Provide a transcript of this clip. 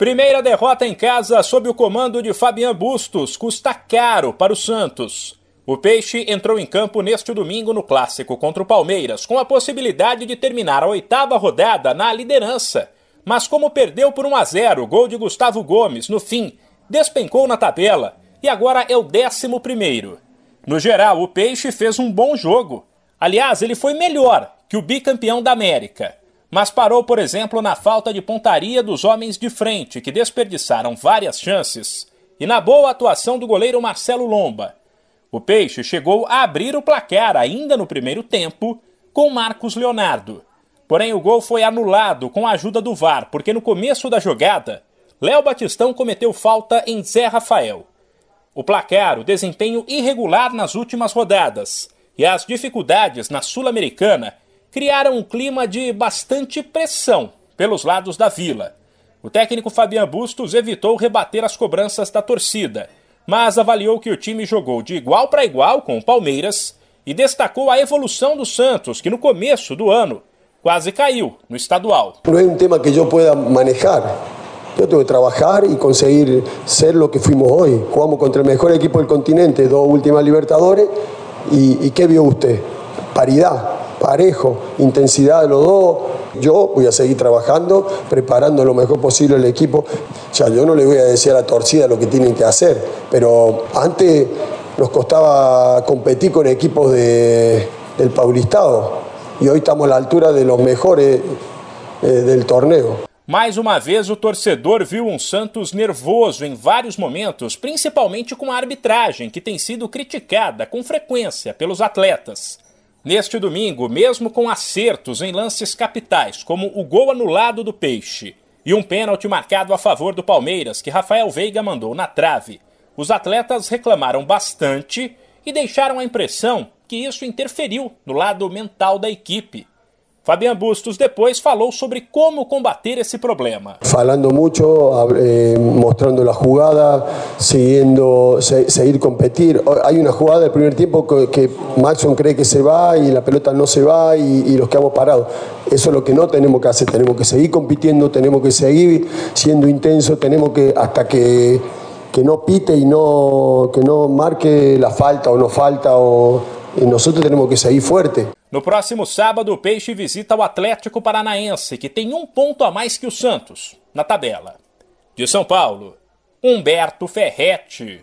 Primeira derrota em casa sob o comando de Fabian Bustos custa caro para o Santos. O Peixe entrou em campo neste domingo no clássico contra o Palmeiras, com a possibilidade de terminar a oitava rodada na liderança. Mas como perdeu por 1 a 0, gol de Gustavo Gomes no fim, despencou na tabela e agora é o décimo primeiro. No geral, o Peixe fez um bom jogo. Aliás, ele foi melhor que o bicampeão da América mas parou, por exemplo, na falta de pontaria dos homens de frente, que desperdiçaram várias chances, e na boa atuação do goleiro Marcelo Lomba. O Peixe chegou a abrir o placar ainda no primeiro tempo com Marcos Leonardo. Porém, o gol foi anulado com a ajuda do VAR, porque no começo da jogada, Léo Batistão cometeu falta em Zé Rafael. O placar, o desempenho irregular nas últimas rodadas e as dificuldades na Sul-Americana criaram um clima de bastante pressão pelos lados da vila. O técnico Fabian Bustos evitou rebater as cobranças da torcida, mas avaliou que o time jogou de igual para igual com o Palmeiras e destacou a evolução do Santos, que no começo do ano quase caiu no estadual. Não é um tema que eu pueda manejar. Eu tenho que trabalhar e conseguir ser o que fuimos hoje. Jugamos contra o melhor equipo do continente, duas últimas Libertadores. E, e que viu você? Paridade parejo, intensidad de los dos. Yo voy a seguir trabajando, preparando lo mejor posible el equipo. Sea, yo no le voy a decir a la torcida lo que tienen que hacer, pero antes nos costaba competir con equipos de, del Paulistado y hoy estamos a la altura de los mejores eh, del torneo. Mais uma vez, o torcedor viu um Santos nervoso em vários momentos, principalmente com a arbitragem, que tem sido criticada com frequência pelos atletas. Neste domingo, mesmo com acertos em lances capitais, como o gol anulado do Peixe e um pênalti marcado a favor do Palmeiras, que Rafael Veiga mandou na trave, os atletas reclamaram bastante e deixaram a impressão que isso interferiu no lado mental da equipe. Fabián Bustos depois falou sobre como combater esse problema. Falando mucho, eh, mostrando la jugada, siguiendo, se, seguir competir. Hay una jugada del primer tiempo que, que, cree que se va y la pelota no se va y, los quedamos parados. Eso es lo que no tenemos que hacer. Tenemos que seguir compitiendo, tenemos que seguir siendo intensos, tenemos que hasta que, que no pite y no, que no marque la falta o no falta o y nosotros tenemos que seguir fuerte. No próximo sábado, o Peixe visita o Atlético Paranaense, que tem um ponto a mais que o Santos na tabela. De São Paulo, Humberto Ferretti.